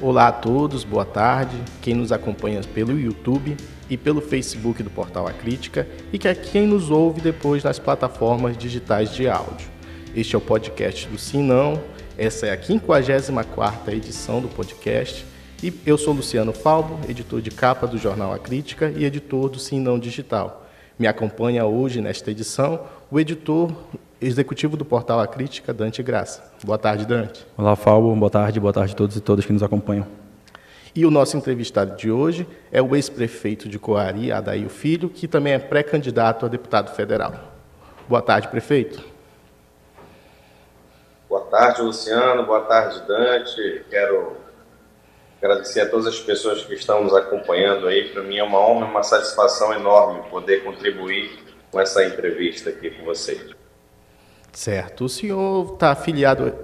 Olá a todos, boa tarde. Quem nos acompanha pelo YouTube e pelo Facebook do Portal A Crítica e que é quem nos ouve depois nas plataformas digitais de áudio. Este é o podcast do Sim Não. Essa é a 54ª edição do podcast e eu sou Luciano Falbo, editor de capa do jornal A Crítica e editor do Sim Não Digital. Me acompanha hoje nesta edição o editor executivo do portal A Crítica, Dante Graça. Boa tarde, Dante. Olá, Falbo. Boa tarde, boa tarde a todos e todas que nos acompanham. E o nosso entrevistado de hoje é o ex-prefeito de Coari, Adair Filho, que também é pré-candidato a deputado federal. Boa tarde, prefeito. Boa tarde, Luciano. Boa tarde, Dante. Quero agradecer a todas as pessoas que estão nos acompanhando aí. Para mim é uma honra, uma satisfação enorme poder contribuir com essa entrevista aqui com vocês. Certo. O senhor está afiliado,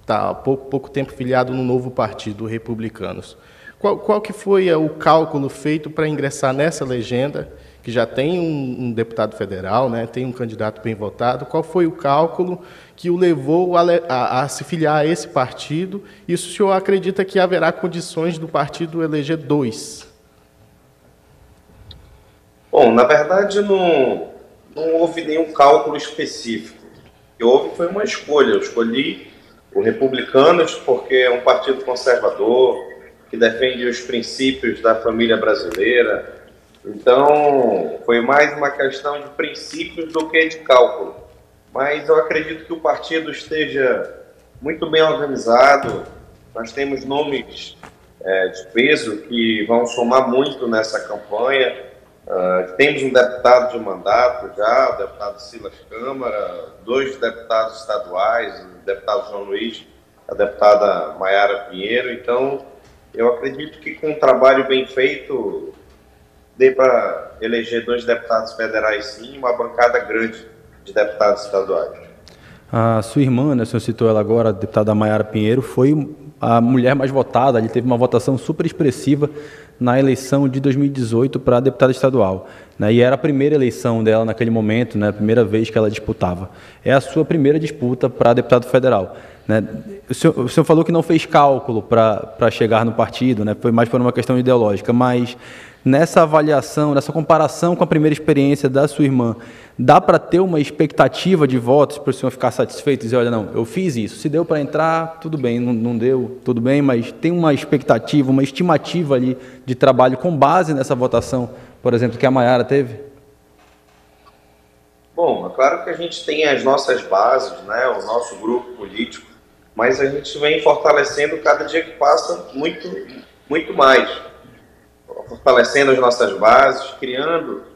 está há pouco, pouco tempo filiado no novo partido, Republicanos. Qual, qual que foi o cálculo feito para ingressar nessa legenda, que já tem um, um, deputado federal, né, tem um candidato bem votado? Qual foi o cálculo que o levou a, a, a se filiar a esse partido? E o senhor acredita que haverá condições do partido eleger dois? Bom, na verdade não, não houve nenhum cálculo específico que houve foi uma escolha. Eu escolhi o Republicanos porque é um partido conservador, que defende os princípios da família brasileira. Então, foi mais uma questão de princípios do que de cálculo. Mas eu acredito que o partido esteja muito bem organizado. Nós temos nomes é, de peso que vão somar muito nessa campanha. Uh, temos um deputado de mandato já, o deputado Silas Câmara, dois deputados estaduais, o deputado João Luiz, a deputada Maiara Pinheiro. Então, eu acredito que com um trabalho bem feito, dê para eleger dois deputados federais sim, uma bancada grande de deputados estaduais. A sua irmã, né, o senhor citou ela agora, a deputada Maiara Pinheiro, foi a mulher mais votada, ele teve uma votação super expressiva na eleição de 2018 para deputada estadual. Né, e era a primeira eleição dela naquele momento, né, a primeira vez que ela disputava. É a sua primeira disputa para deputado federal. Né? O, senhor, o, senhor, falou que não fez cálculo para chegar no partido, né, foi mais por uma questão ideológica, mas nessa avaliação, nessa comparação com a primeira experiência da sua irmã, dá para ter uma expectativa de votos para o senhor ficar satisfeito e dizer, olha, não, eu fiz isso, se deu para entrar, tudo bem, não, não, deu, tudo bem, mas tem uma expectativa, uma estimativa ali de trabalho com base nessa votação, por exemplo, que a Maiara teve? Bom, é claro que a gente tem as nossas bases, né, o nosso grupo político, mas a gente vem fortalecendo cada dia que passa muito, muito mais fortalecendo as nossas bases, criando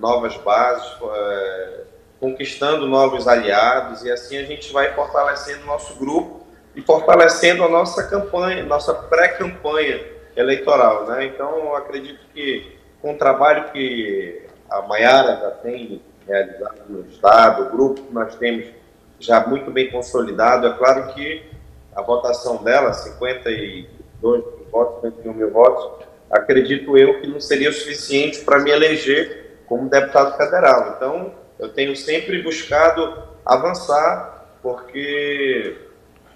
novas bases, é, conquistando novos aliados e assim a gente vai fortalecendo nosso grupo e fortalecendo a nossa campanha, nossa pré-campanha eleitoral, né? Então acredito que com o trabalho que a Maiara já tem realizado no estado, o grupo que nós temos já muito bem consolidado, é claro que a votação dela, 52 mil votos, 51 mil votos, acredito eu que não seria o suficiente para me eleger como deputado federal. Então, eu tenho sempre buscado avançar, porque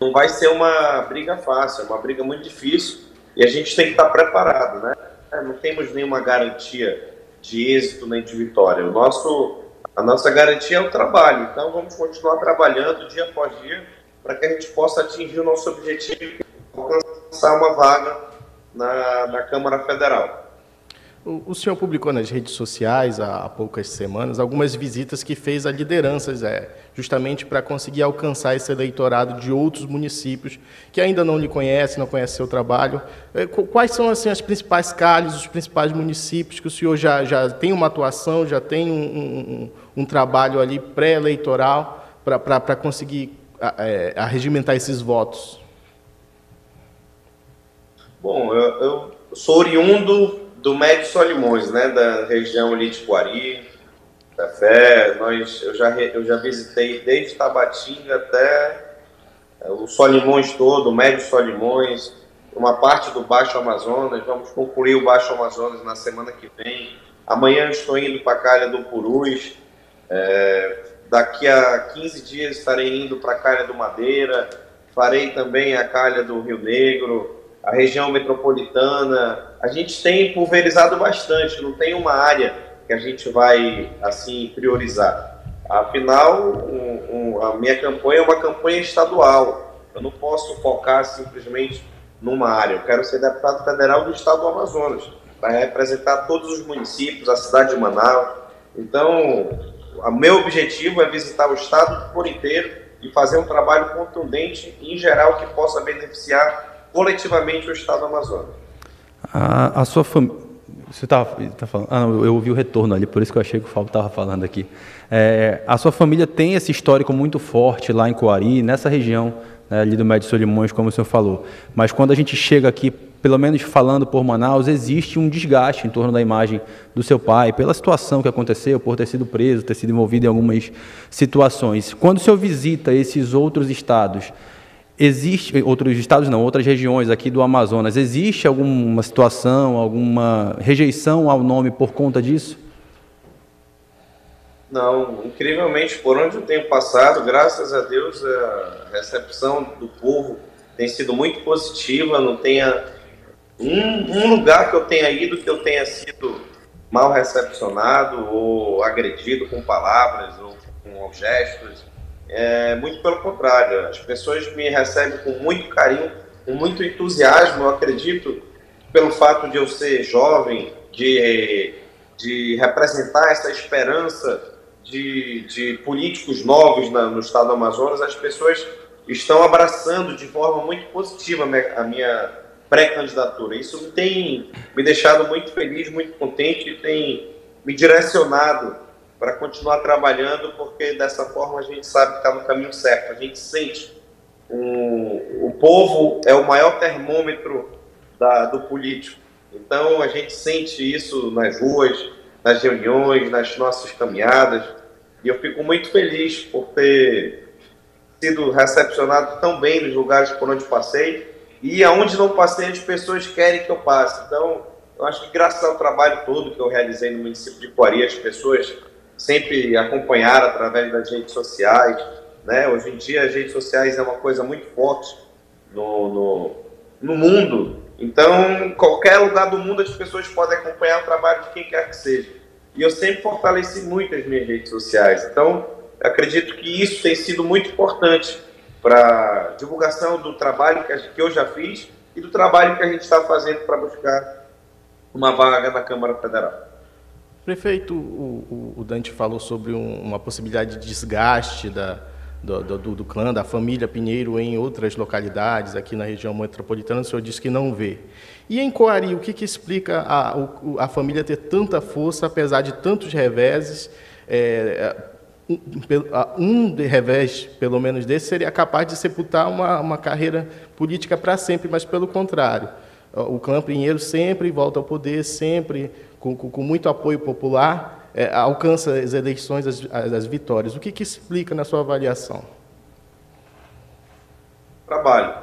não vai ser uma briga fácil, é uma briga muito difícil e a gente tem que estar preparado, né? É, não temos nenhuma garantia de êxito nem de vitória. O nosso, a nossa garantia é o trabalho. Então, vamos continuar trabalhando dia após dia para que a gente possa atingir o nosso objetivo, alcançar uma vaga na, na Câmara Federal. O, senhor publicou nas redes sociais há, há, poucas semanas algumas visitas que fez a lideranças, é, justamente para conseguir alcançar esse eleitorado de outros municípios que ainda não lhe conhecem, não conhecem seu trabalho. É, quais são assim as principais calhas, os principais municípios que o senhor já, já tem uma atuação, já tem um, um, um trabalho ali pré-eleitoral para conseguir é, arregimentar esses votos? Bom, eu, eu sou oriundo do Médio Solimões, né, da região ali de Quari, Café. Nós, eu, já, eu já visitei desde Tabatinga até é, o Solimões todo, o Médio Solimões, uma parte do Baixo Amazonas. Vamos concluir o Baixo Amazonas na semana que vem. Amanhã estou indo para a Calha do Purus. É, daqui a 15 dias estarei indo para a Calha do Madeira. Farei também a Calha do Rio Negro a região metropolitana. A gente tem pulverizado bastante, não tem uma área que a gente vai assim priorizar. Afinal, um, um, a minha campanha é uma campanha estadual. Eu não posso focar simplesmente numa área. Eu quero ser deputado federal do estado do Amazonas, para representar todos os municípios, a cidade de Manaus. Então, o meu objetivo é visitar o estado por inteiro e fazer um trabalho contundente, em geral, que possa beneficiar coletivamente o estado do Amazonas. A, a sua família. Você estava tá falando. Ah, não, eu ouvi o retorno ali, por isso que eu achei que o Fábio estava falando aqui. É, a sua família tem esse histórico muito forte lá em Coari, nessa região né, ali do Médio Solimões, como o senhor falou. Mas quando a gente chega aqui, pelo menos falando por Manaus, existe um desgaste em torno da imagem do seu pai, pela situação que aconteceu, por ter sido preso, ter sido envolvido em algumas situações. Quando o senhor visita esses outros estados, Existe, outros estados não, outras regiões aqui do Amazonas, existe alguma situação, alguma rejeição ao nome por conta disso? Não, incrivelmente, por onde eu tenho passado, graças a Deus, a recepção do povo tem sido muito positiva, não tenha um, um lugar que eu tenha ido que eu tenha sido mal recepcionado ou agredido com palavras ou com gestos é, muito pelo contrário, as pessoas me recebem com muito carinho, com muito entusiasmo. Eu acredito, pelo fato de eu ser jovem, de, de representar essa esperança de, de políticos novos na, no estado do Amazonas, as pessoas estão abraçando de forma muito positiva a minha pré-candidatura. Isso tem me deixado muito feliz, muito contente e tem me direcionado para continuar trabalhando, porque dessa forma a gente sabe que está no caminho certo. A gente sente. O, o povo é o maior termômetro da, do político. Então a gente sente isso nas ruas, nas reuniões, nas nossas caminhadas. E eu fico muito feliz por ter sido recepcionado tão bem nos lugares por onde passei. E aonde não passei, as pessoas querem que eu passe. Então, eu acho que graças ao trabalho todo que eu realizei no município de Coari, as pessoas sempre acompanhar através das redes sociais. Né? Hoje em dia, as redes sociais é uma coisa muito forte no, no, no mundo. Então, qualquer lugar do mundo, as pessoas podem acompanhar o trabalho de quem quer que seja. E eu sempre fortaleci muito as minhas redes sociais. Então, acredito que isso tem sido muito importante para divulgação do trabalho que eu já fiz e do trabalho que a gente está fazendo para buscar uma vaga na Câmara Federal. Prefeito, o, o, Dante falou sobre um, uma possibilidade de desgaste da, do, do, do, clã, da família Pinheiro em outras localidades aqui na região metropolitana. O senhor disse que não vê. E em Coari, o que, que explica a, a família ter tanta força, apesar de tantos reveses? É, um, um revés, pelo menos desse, seria capaz de sepultar uma, uma carreira política para sempre, mas pelo contrário. O clã Pinheiro sempre volta ao poder, sempre com, com, com muito apoio popular, é, alcança as eleições, as, as vitórias. O que, que explica na sua avaliação? Trabalho.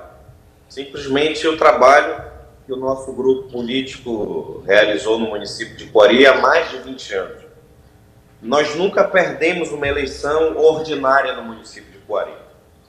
Simplesmente o trabalho que o nosso grupo político realizou no município de Coari há mais de 20 anos. Nós nunca perdemos uma eleição ordinária no município de Coari.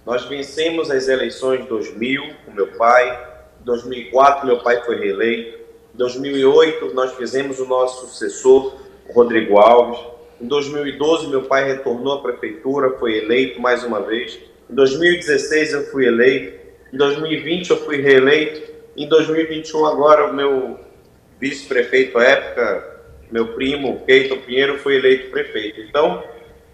Nós vencemos as eleições de 2000 com meu pai, em 2004 meu pai foi reeleito, em 2008, nós fizemos o nosso sucessor, o Rodrigo Alves. Em 2012, meu pai retornou à prefeitura, foi eleito mais uma vez. Em 2016, eu fui eleito. Em 2020, eu fui reeleito. Em 2021, agora, o meu vice-prefeito à época, meu primo, Keito Pinheiro, foi eleito prefeito. Então,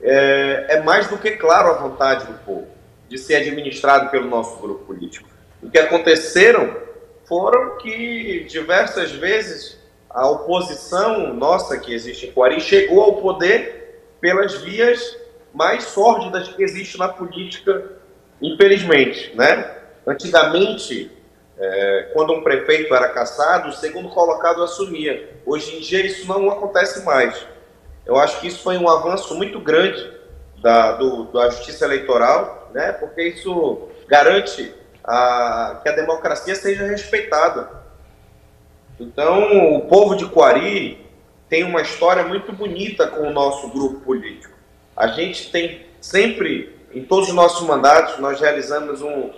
é, é mais do que claro a vontade do povo de ser administrado pelo nosso grupo político. O que aconteceram foram que diversas vezes a oposição nossa que existe em Coari chegou ao poder pelas vias mais sórdidas que existe na política, infelizmente, né? Antigamente, é, quando um prefeito era caçado, o segundo colocado assumia. Hoje em dia isso não acontece mais. Eu acho que isso foi um avanço muito grande da, do, da justiça eleitoral, né? Porque isso garante a, que a democracia seja respeitada. Então, o povo de Coari tem uma história muito bonita com o nosso grupo político. A gente tem sempre, em todos os nossos mandatos, nós realizamos um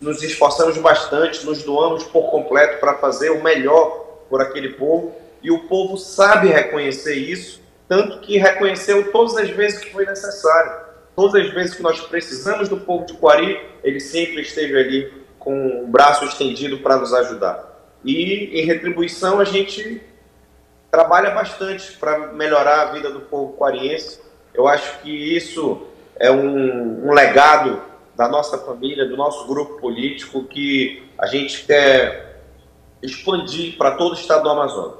nos esforçamos bastante, nos doamos por completo para fazer o melhor por aquele povo e o povo sabe reconhecer isso, tanto que reconheceu todas as vezes que foi necessário. Todas as vezes que nós precisamos do povo de Quari, ele sempre esteve ali com o braço estendido para nos ajudar. E em retribuição a gente trabalha bastante para melhorar a vida do povo quariense. Eu acho que isso é um, um legado da nossa família, do nosso grupo político, que a gente quer expandir para todo o estado do Amazonas.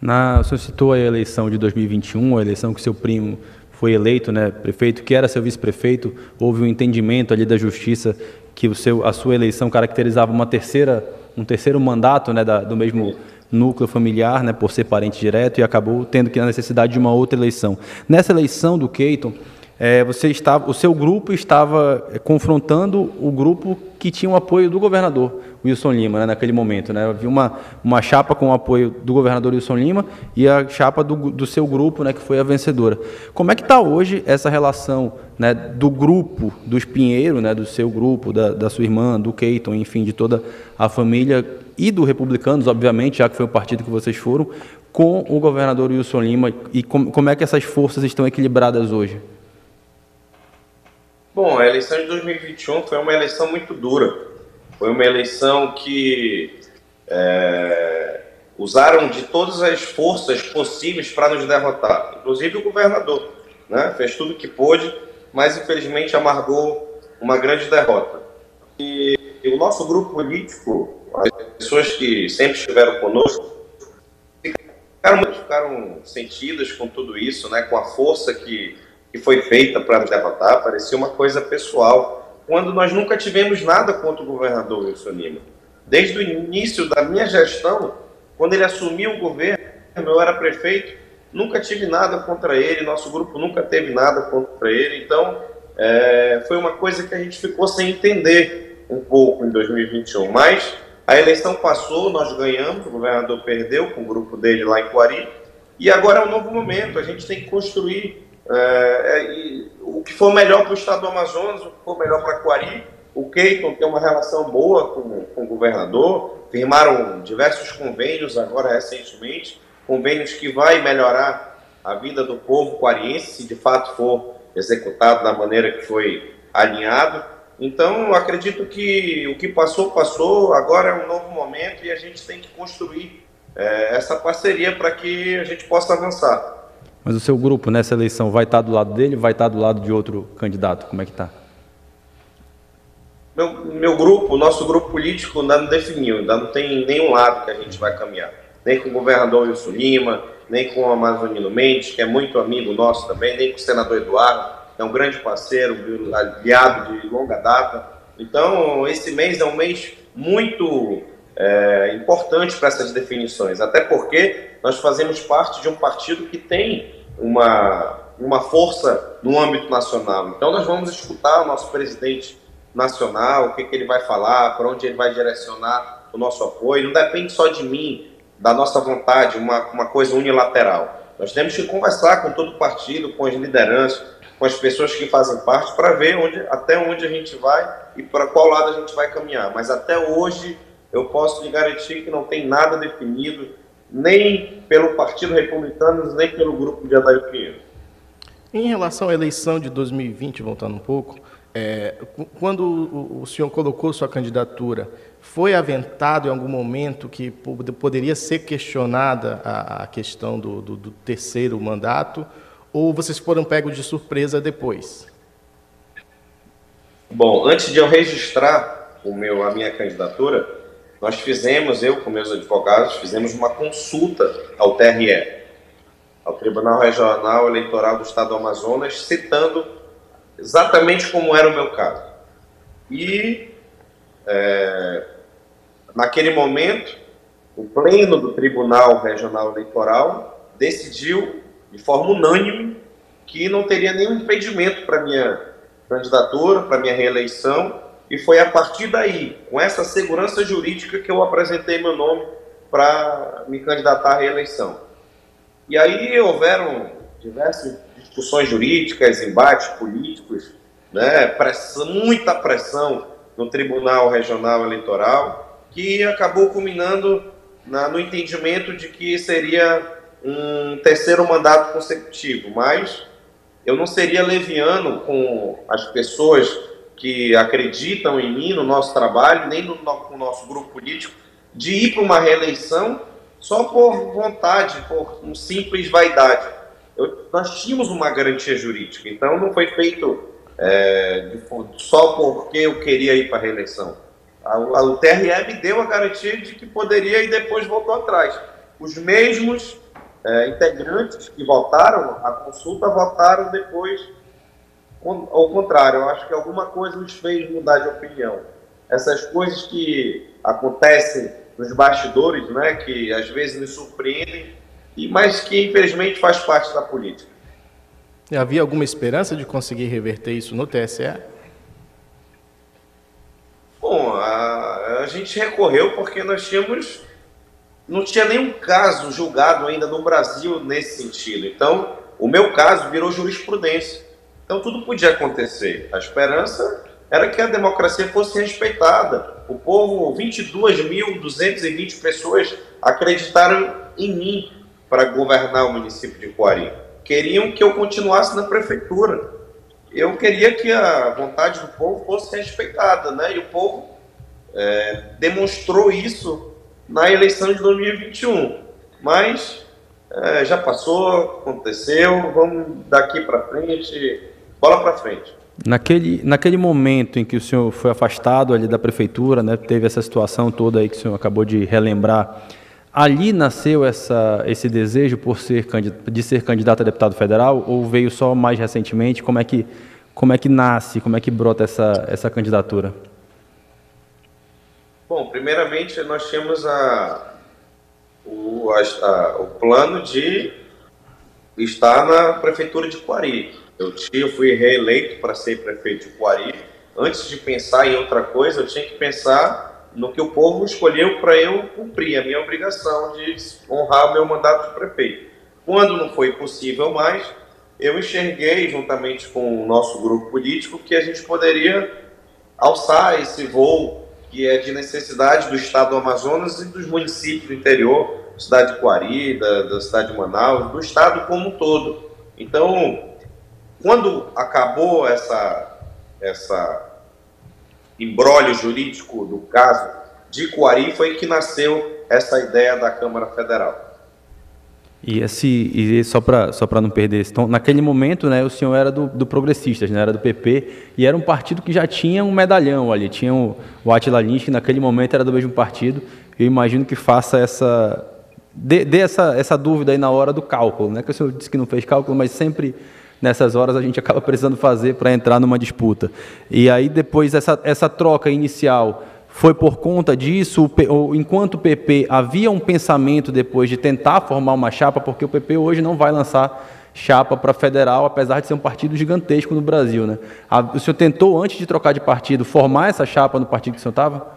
Na, o senhor citou a eleição de 2021, a eleição que seu primo foi eleito, né, prefeito, que era seu vice-prefeito, houve um entendimento ali da justiça que o seu, a sua eleição caracterizava uma terceira, um terceiro mandato, né, da, do mesmo núcleo familiar, né, por ser parente direto, e acabou tendo que a necessidade de uma outra eleição. Nessa eleição do Keiton, é, você estava, o seu grupo estava é, confrontando o grupo que tinha o apoio do governador Wilson Lima, né, naquele momento. Né? Havia uma, uma chapa com o apoio do governador Wilson Lima e a chapa do, do seu grupo, né, que foi a vencedora. Como é que está hoje essa relação né, do grupo dos Pinheiro, né, do seu grupo, da, da sua irmã, do Keiton, enfim, de toda a família e do Republicanos, obviamente, já que foi o partido que vocês foram, com o governador Wilson Lima e com, como é que essas forças estão equilibradas hoje? Bom, a eleição de 2021 foi uma eleição muito dura. Foi uma eleição que é, usaram de todas as forças possíveis para nos derrotar, inclusive o governador. Né? Fez tudo o que pôde, mas infelizmente amargou uma grande derrota. E, e o nosso grupo político, as pessoas que sempre estiveram conosco, ficaram, ficaram sentidas com tudo isso, né? com a força que que foi feita para nos derrotar parecia uma coisa pessoal, quando nós nunca tivemos nada contra o governador Wilson Lima. Desde o início da minha gestão, quando ele assumiu o governo, eu era prefeito, nunca tive nada contra ele, nosso grupo nunca teve nada contra ele, então é, foi uma coisa que a gente ficou sem entender um pouco em 2021. Mas a eleição passou, nós ganhamos, o governador perdeu com o grupo dele lá em Quari, e agora é um novo momento, a gente tem que construir é, é, o que for melhor para o estado do Amazonas, o que for melhor para Quari. O Keiton tem uma relação boa com, com o governador, firmaram diversos convênios agora recentemente, convênios que vai melhorar a vida do povo quariense, se de fato for executado da maneira que foi alinhado. Então, acredito que o que passou, passou, agora é um novo momento e a gente tem que construir é, essa parceria para que a gente possa avançar. Mas o seu grupo nessa eleição vai estar do lado dele, vai estar do lado de outro candidato? Como é que está? Meu, meu grupo, nosso grupo político ainda não definiu, ainda não tem nenhum lado que a gente vai caminhar. Nem com o governador Wilson Lima, nem com o Amazonino Mendes, que é muito amigo nosso também, nem com o senador Eduardo, que é um grande parceiro, aliado de longa data. Então, esse mês é um mês muito é, importante para essas definições, até porque nós fazemos parte de um partido que tem uma, uma força no âmbito nacional. Então, nós vamos escutar o nosso presidente nacional, o que, que ele vai falar, para onde ele vai direcionar o nosso apoio. Não depende só de mim, da nossa vontade, uma, uma coisa unilateral. Nós temos que conversar com todo o partido, com as lideranças, com as pessoas que fazem parte, para ver onde, até onde a gente vai e para qual lado a gente vai caminhar. Mas até hoje eu posso lhe garantir que não tem nada definido, nem pelo Partido Republicano, nem pelo grupo de Adair Pinheiro. Em relação à eleição de 2020, voltando um pouco, é, quando o, o, senhor colocou sua candidatura, foi aventado em algum momento que poderia ser questionada a, a questão do, do, do, terceiro mandato, ou vocês foram pegos de surpresa depois? Bom, antes de eu registrar o meu, a minha candidatura, nós fizemos, eu com meus advogados, fizemos uma consulta ao TRE, ao Tribunal Regional Eleitoral do Estado do Amazonas, citando exatamente como era o meu caso. E, é, naquele momento, o pleno do Tribunal Regional Eleitoral decidiu, de forma unânime, que não teria nenhum impedimento para minha candidatura, para minha reeleição, e foi a partir daí, com essa segurança jurídica, que eu apresentei meu nome para me candidatar à reeleição. E aí houveram diversas discussões jurídicas, embates políticos, né, pressão, muita pressão no Tribunal Regional Eleitoral, que acabou culminando na, no entendimento de que seria um terceiro mandato consecutivo, mas eu não seria leviano com as pessoas que acreditam em mim, no nosso trabalho, nem no, no nosso grupo político, de ir para uma reeleição só por vontade, por um simples vaidade. Eu, nós tínhamos uma garantia jurídica, então não foi feito é, de, só porque eu queria ir para a reeleição. A, o TRE me deu a garantia de que poderia e depois voltou atrás. Os mesmos é, integrantes que votaram a consulta votaram depois ao contrário. Eu acho que alguma coisa nos fez mudar de opinião. Essas coisas que acontecem nos bastidores, né, que às vezes nos surpreendem, e mas que infelizmente faz parte da política. E havia alguma esperança de conseguir reverter isso no TSE? Bom, a, a gente recorreu porque nós tínhamos não tinha nenhum caso julgado ainda no Brasil nesse sentido. Então, o meu caso virou jurisprudência. Então, tudo podia acontecer. A esperança era que a democracia fosse respeitada. O povo, 22.220 pessoas acreditaram em mim para governar o município de Coari. Queriam que eu continuasse na prefeitura. Eu queria que a vontade do povo fosse respeitada, né? E o povo é, demonstrou isso na eleição de 2021. Mas é, já passou, aconteceu, vamos daqui para frente, bola para frente. Naquele, naquele momento em que o senhor foi afastado ali da prefeitura, né, teve essa situação toda aí que o senhor acabou de relembrar, ali nasceu essa, esse desejo por ser, de ser candidato a deputado federal ou veio só mais recentemente? Como é que, como é que nasce, como é que brota essa, essa candidatura? Bom, primeiramente nós tínhamos a, o, a, a, o plano de estar na prefeitura de Coari. Eu, tinha, eu fui reeleito para ser prefeito de Coari. Antes de pensar em outra coisa, eu tinha que pensar no que o povo escolheu para eu cumprir a minha obrigação de honrar o meu mandato de prefeito. Quando não foi possível mais, eu enxerguei, juntamente com o nosso grupo político, que a gente poderia alçar esse voo que é de necessidade do estado do Amazonas e dos municípios do interior, cidade de Coari, da, da cidade de Manaus, do estado como um todo. Então, quando acabou essa, essa embrólio jurídico do caso de Coari, foi que nasceu essa ideia da Câmara Federal. E, esse, e só para só não perder, então, naquele momento, né, o senhor era do, do Progressistas, né, era do PP, e era um partido que já tinha um medalhão ali, tinha o, o Atila Lins, que naquele momento era do mesmo partido. Eu imagino que faça essa. dê, dê essa, essa dúvida aí na hora do cálculo, né? Que o senhor disse que não fez cálculo, mas sempre nessas horas a gente acaba precisando fazer para entrar numa disputa. E aí depois essa, essa troca inicial foi por conta disso, enquanto o PP havia um pensamento depois de tentar formar uma chapa, porque o PP hoje não vai lançar chapa para federal, apesar de ser um partido gigantesco no Brasil. Né? O senhor tentou, antes de trocar de partido, formar essa chapa no partido que o senhor estava?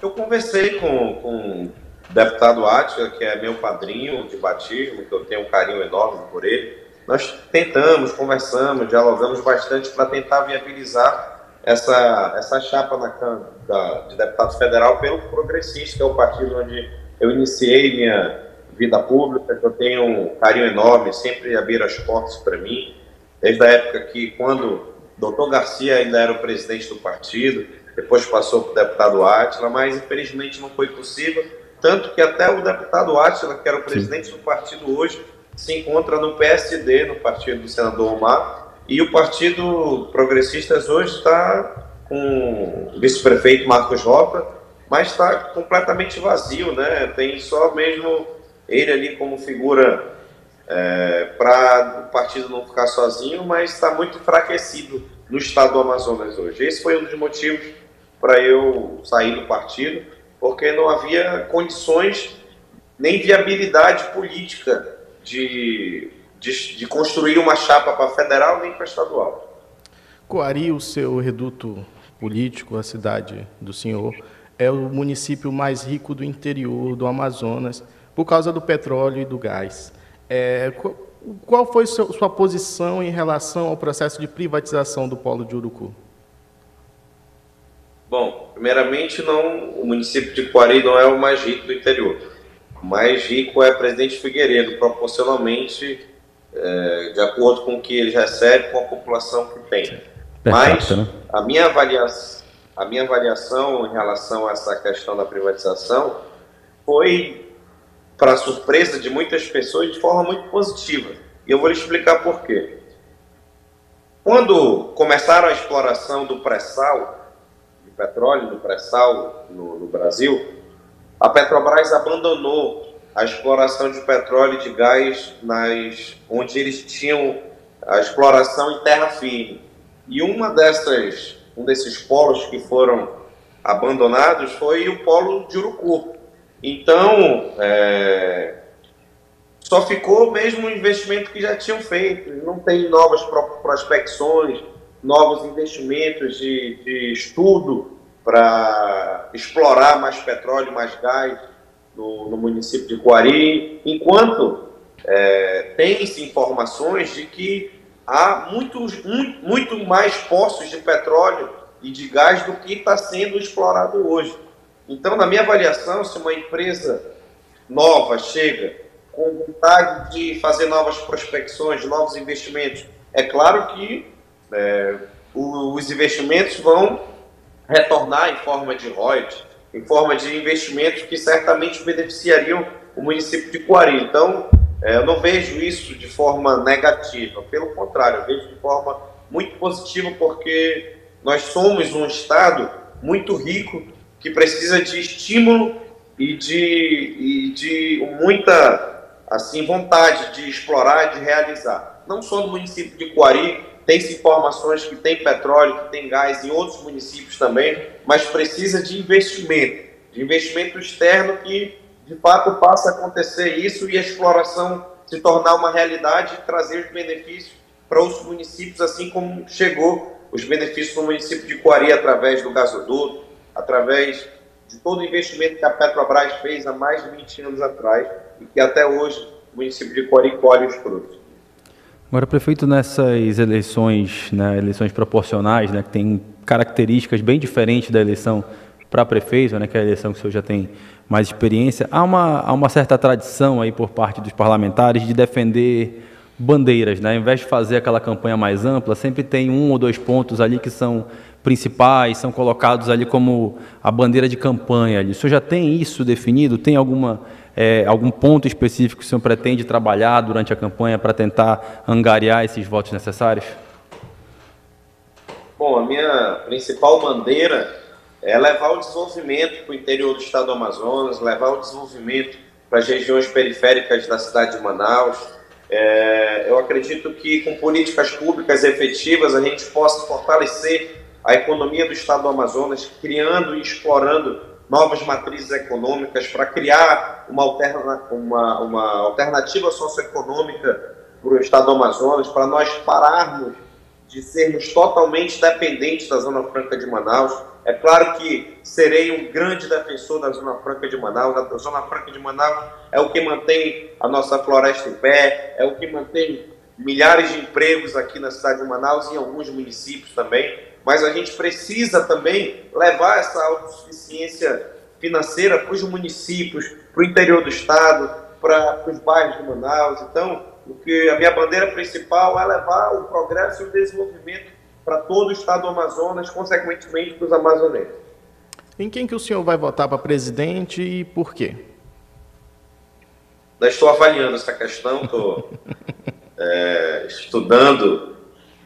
Eu conversei com, com deputado Átila, que é meu padrinho de batismo, que eu tenho um carinho enorme por ele. Nós tentamos, conversamos, dialogamos bastante para tentar viabilizar essa, essa chapa na Câmara de deputado federal pelo Progressista, que é o partido onde eu iniciei minha vida pública, que eu tenho um carinho enorme, sempre abriram as portas para mim, desde a época que, quando doutor Garcia ainda era o presidente do partido, depois passou para o deputado Átila, mas infelizmente não foi possível, tanto que até o deputado Átila, que era o presidente Sim. do partido hoje, se encontra no PSD, no partido do senador Omar, e o Partido Progressistas hoje está com o vice-prefeito Marcos Roca, mas está completamente vazio, né? Tem só mesmo ele ali como figura é, para o partido não ficar sozinho, mas está muito enfraquecido no estado do Amazonas hoje. Esse foi um dos motivos para eu sair do partido, porque não havia condições nem viabilidade política de de, de construir uma chapa para federal nem para estadual. Coari, o seu reduto político, a cidade do senhor, é o município mais rico do interior do Amazonas, por causa do petróleo e do gás. É, qual foi sua posição em relação ao processo de privatização do polo de Urucu? Bom, primeiramente, não, o município de Quari não é o mais rico do interior. O mais rico é Presidente Figueiredo, proporcionalmente, é, de acordo com o que ele recebe, com a população que tem. Mas né? a, minha avaliação, a minha avaliação em relação a essa questão da privatização foi, para surpresa de muitas pessoas, de forma muito positiva. E eu vou lhe explicar por quê. Quando começaram a exploração do pré-sal, petróleo do pré-sal no, no Brasil, a Petrobras abandonou a exploração de petróleo e de gás nas, onde eles tinham a exploração em terra firme. E uma dessas, um desses polos que foram abandonados foi o polo de Urucu. Então, é, só ficou mesmo o investimento que já tinham feito. Não tem novas prospecções, novos investimentos de, de estudo para explorar mais petróleo, mais gás no, no município de Coari, enquanto é, tem-se informações de que há muitos, muito, muito mais poços de petróleo e de gás do que está sendo explorado hoje. Então, na minha avaliação, se uma empresa nova chega com vontade de fazer novas prospecções, novos investimentos, é claro que é, os investimentos vão retornar em forma de royalties, em forma de investimentos que certamente beneficiariam o município de Coari. Então, é, eu não vejo isso de forma negativa, pelo contrário, eu vejo de forma muito positiva, porque nós somos um estado muito rico que precisa de estímulo e de, e de muita assim vontade de explorar e de realizar. Não só no município de Coari, tem-se informações que tem petróleo, que tem gás em outros municípios também, mas precisa de investimento, de investimento externo que de fato passe a acontecer isso e a exploração se tornar uma realidade e trazer os benefícios para os municípios, assim como chegou os benefícios no município de Coari através do gasoduto, através de todo o investimento que a Petrobras fez há mais de 20 anos atrás e que até hoje o município de Coari colhe os frutos. Agora, prefeito, nessas eleições, né, eleições proporcionais, né, que tem características bem diferentes da eleição para prefeito, né, que é a eleição que o senhor já tem mais experiência, há uma, há uma certa tradição aí por parte dos parlamentares de defender bandeiras, né? Ao invés de fazer aquela campanha mais ampla, sempre tem um ou dois pontos ali que são principais, são colocados ali como a bandeira de campanha. O senhor já tem isso definido? Tem alguma é, algum ponto específico que o senhor pretende trabalhar durante a campanha para tentar angariar esses votos necessários? Bom, a minha principal bandeira é levar o desenvolvimento para o interior do estado do Amazonas, levar o desenvolvimento para as regiões periféricas da cidade de Manaus. É, eu acredito que com políticas públicas efetivas a gente possa fortalecer a economia do estado do Amazonas, criando e explorando novas matrizes econômicas, para criar uma, alterna, uma, uma alternativa socioeconômica para o estado do Amazonas, para nós pararmos de sermos totalmente dependentes da Zona Franca de Manaus. É claro que serei um grande defensor da Zona Franca de Manaus. A Zona Franca de Manaus é o que mantém a nossa floresta em pé, é o que mantém milhares de empregos aqui na cidade de Manaus e em alguns municípios também mas a gente precisa também levar essa autossuficiência financeira para os municípios, para o interior do estado, para, os bairros de Manaus. Então, o que a minha bandeira principal é levar o progresso e o desenvolvimento para todo o estado do Amazonas, consequentemente para os amazonenses. Em quem que o senhor vai votar para presidente e por quê? Eu estou avaliando essa questão, estou é, estudando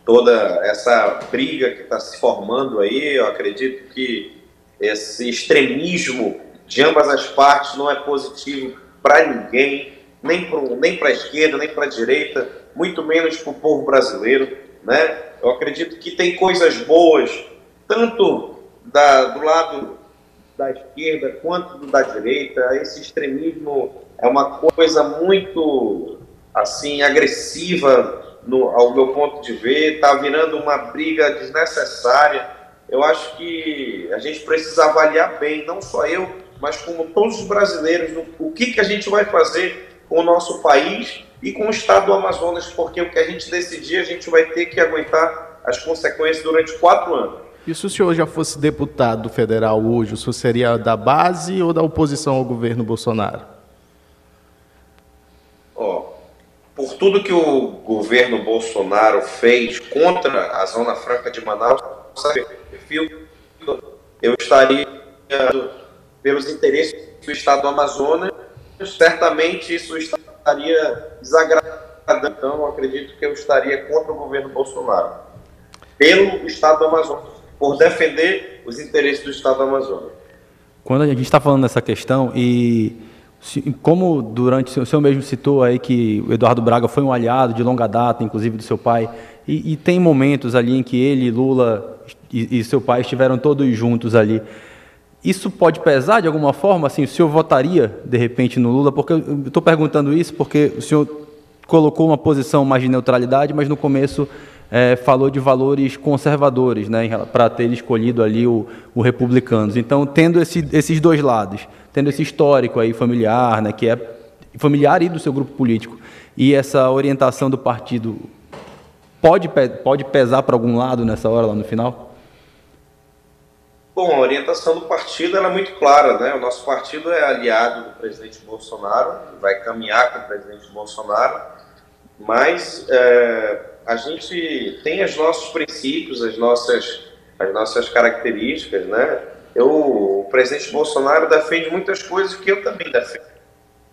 toda essa briga que está se formando aí. Eu acredito que esse extremismo de ambas as partes não é positivo para ninguém, nem para nem a esquerda, nem para a direita, muito menos para o povo brasileiro. Né? Eu acredito que tem coisas boas, tanto da, do lado da esquerda quanto da direita. Esse extremismo é uma coisa muito assim agressiva no, ao meu ponto de ver, está virando uma briga desnecessária. Eu acho que a gente precisa avaliar bem, não só eu, mas como todos os brasileiros, no, o que, que a gente vai fazer com o nosso país e com o estado do Amazonas, porque o que a gente decidir, a gente vai ter que aguentar as consequências durante quatro anos. E se o senhor já fosse deputado federal hoje, o senhor seria da base ou da oposição ao governo Bolsonaro? Por tudo que o governo Bolsonaro fez contra a Zona Franca de Manaus, eu estaria pelos interesses do Estado do Amazonas, certamente isso estaria desagradando. Então, eu acredito que eu estaria contra o governo Bolsonaro, pelo Estado do Amazonas, por defender os interesses do Estado do Amazonas. Quando a gente está falando dessa questão e como durante o senhor mesmo citou aí que o Eduardo Braga foi um aliado de longa data, inclusive do seu pai, e, e tem momentos ali em que ele, Lula e, e, seu pai estiveram todos juntos ali. Isso pode pesar de alguma forma? Assim, o senhor votaria de repente no Lula? Porque eu estou perguntando isso porque o senhor colocou uma posição mais de neutralidade, mas no começo é, falou de valores conservadores, né, para ter escolhido ali o, o Republicanos. Então, tendo esse, esses dois lados, tendo esse histórico aí familiar, né, que é familiar e do seu grupo político, e essa orientação do partido, pode, pode pesar para algum lado nessa hora, lá no final? Bom, a orientação do partido é muito clara, né? O nosso partido é aliado do presidente Bolsonaro, vai caminhar com o presidente Bolsonaro, mas é, a gente tem os nossos princípios, as nossas, as nossas características, né? Eu, o presidente Bolsonaro defende muitas coisas que eu também defendo,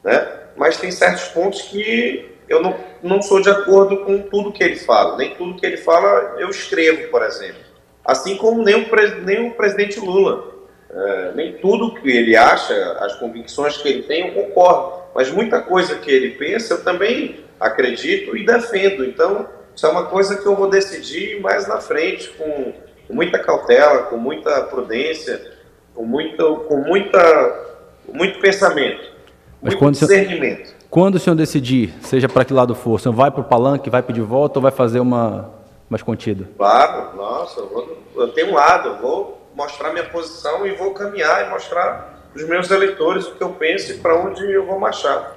né? Mas tem certos pontos que eu não, não sou de acordo com tudo que ele fala. Nem tudo que ele fala eu escrevo, por exemplo. Assim como nem o, nem o presidente Lula. É, nem tudo que ele acha, as convicções que ele tem, eu concordo. Mas muita coisa que ele pensa, eu também acredito e defendo. Então, isso é uma coisa que eu vou decidir mais na frente, com, com muita cautela, com muita prudência, com, muito, com muita, muito pensamento, Mas muito quando discernimento. Senhor, quando o senhor decidir, seja para que lado for, o senhor vai para o palanque, vai pedir volta ou vai fazer uma mais contida? Claro, nossa, eu, vou, eu tenho um lado, eu vou mostrar minha posição e vou caminhar e mostrar para os meus eleitores o que eu penso e para onde eu vou marchar.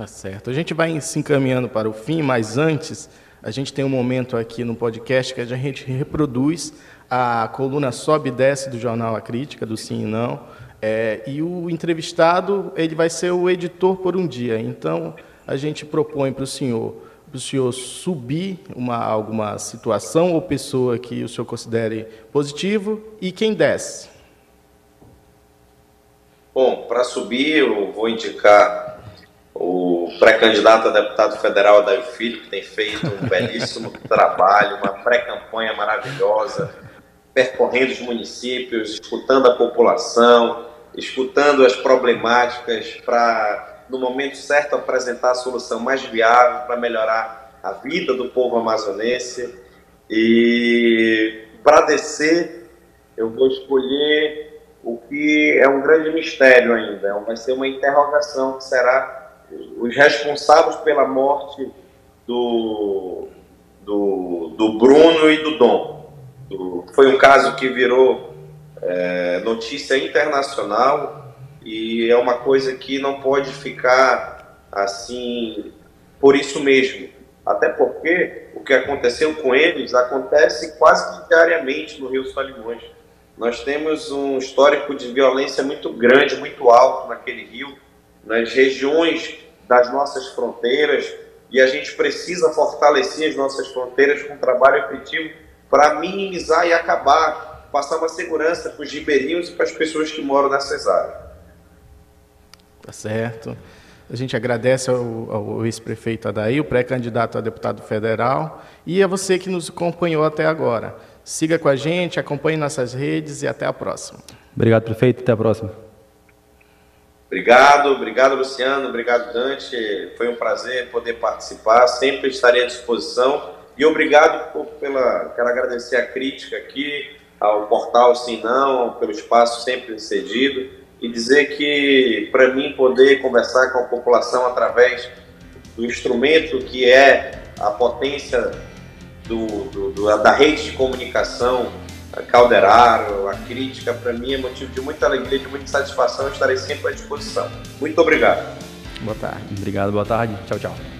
Tá certo. A gente vai se encaminhando para o fim, mas antes, a gente tem um momento aqui no podcast que a gente reproduz a coluna Sobe e Desce do jornal A Crítica, do Sim e Não. É, e o entrevistado ele vai ser o editor por um dia. Então, a gente propõe para o senhor, para o senhor subir uma, alguma situação ou pessoa que o senhor considere positivo e quem desce. Bom, para subir eu vou indicar o pré-candidato a deputado federal Adair Filho, que tem feito um belíssimo trabalho, uma pré-campanha maravilhosa, percorrendo os municípios, escutando a população, escutando as problemáticas para, no momento certo, apresentar a solução mais viável para melhorar a vida do povo amazonense. E para descer, eu vou escolher o que é um grande mistério ainda, vai ser uma interrogação que será os responsáveis pela morte do, do, do Bruno e do Dom. Do, foi um caso que virou é, notícia internacional e é uma coisa que não pode ficar assim por isso mesmo. Até porque o que aconteceu com eles acontece quase que diariamente no Rio Solimões. Nós temos um histórico de violência muito grande, muito alto naquele rio nas regiões das nossas fronteiras e a gente precisa fortalecer as nossas fronteiras com um trabalho efetivo para minimizar e acabar, passar uma segurança para os ribeirinhos e para as pessoas que moram nessas áreas. Tá certo. A gente agradece ao, ao ex-prefeito Adaí, o pré-candidato a deputado federal, e a você que nos acompanhou até agora. Siga com a gente, acompanhe nossas redes e até a próxima. Obrigado, prefeito. Até a próxima. Obrigado, obrigado Luciano, obrigado Dante. Foi um prazer poder participar, sempre estarei à disposição. E obrigado por, pela. Quero agradecer a crítica aqui, ao portal Sim Não, pelo espaço sempre cedido. E dizer que, para mim, poder conversar com a população através do instrumento que é a potência do, do, do, da rede de comunicação Calderaro, a crítica, para mim é motivo de muita alegria, de muita satisfação. Estarei sempre à disposição. Muito obrigado. Boa tarde. Obrigado, boa tarde. Tchau, tchau.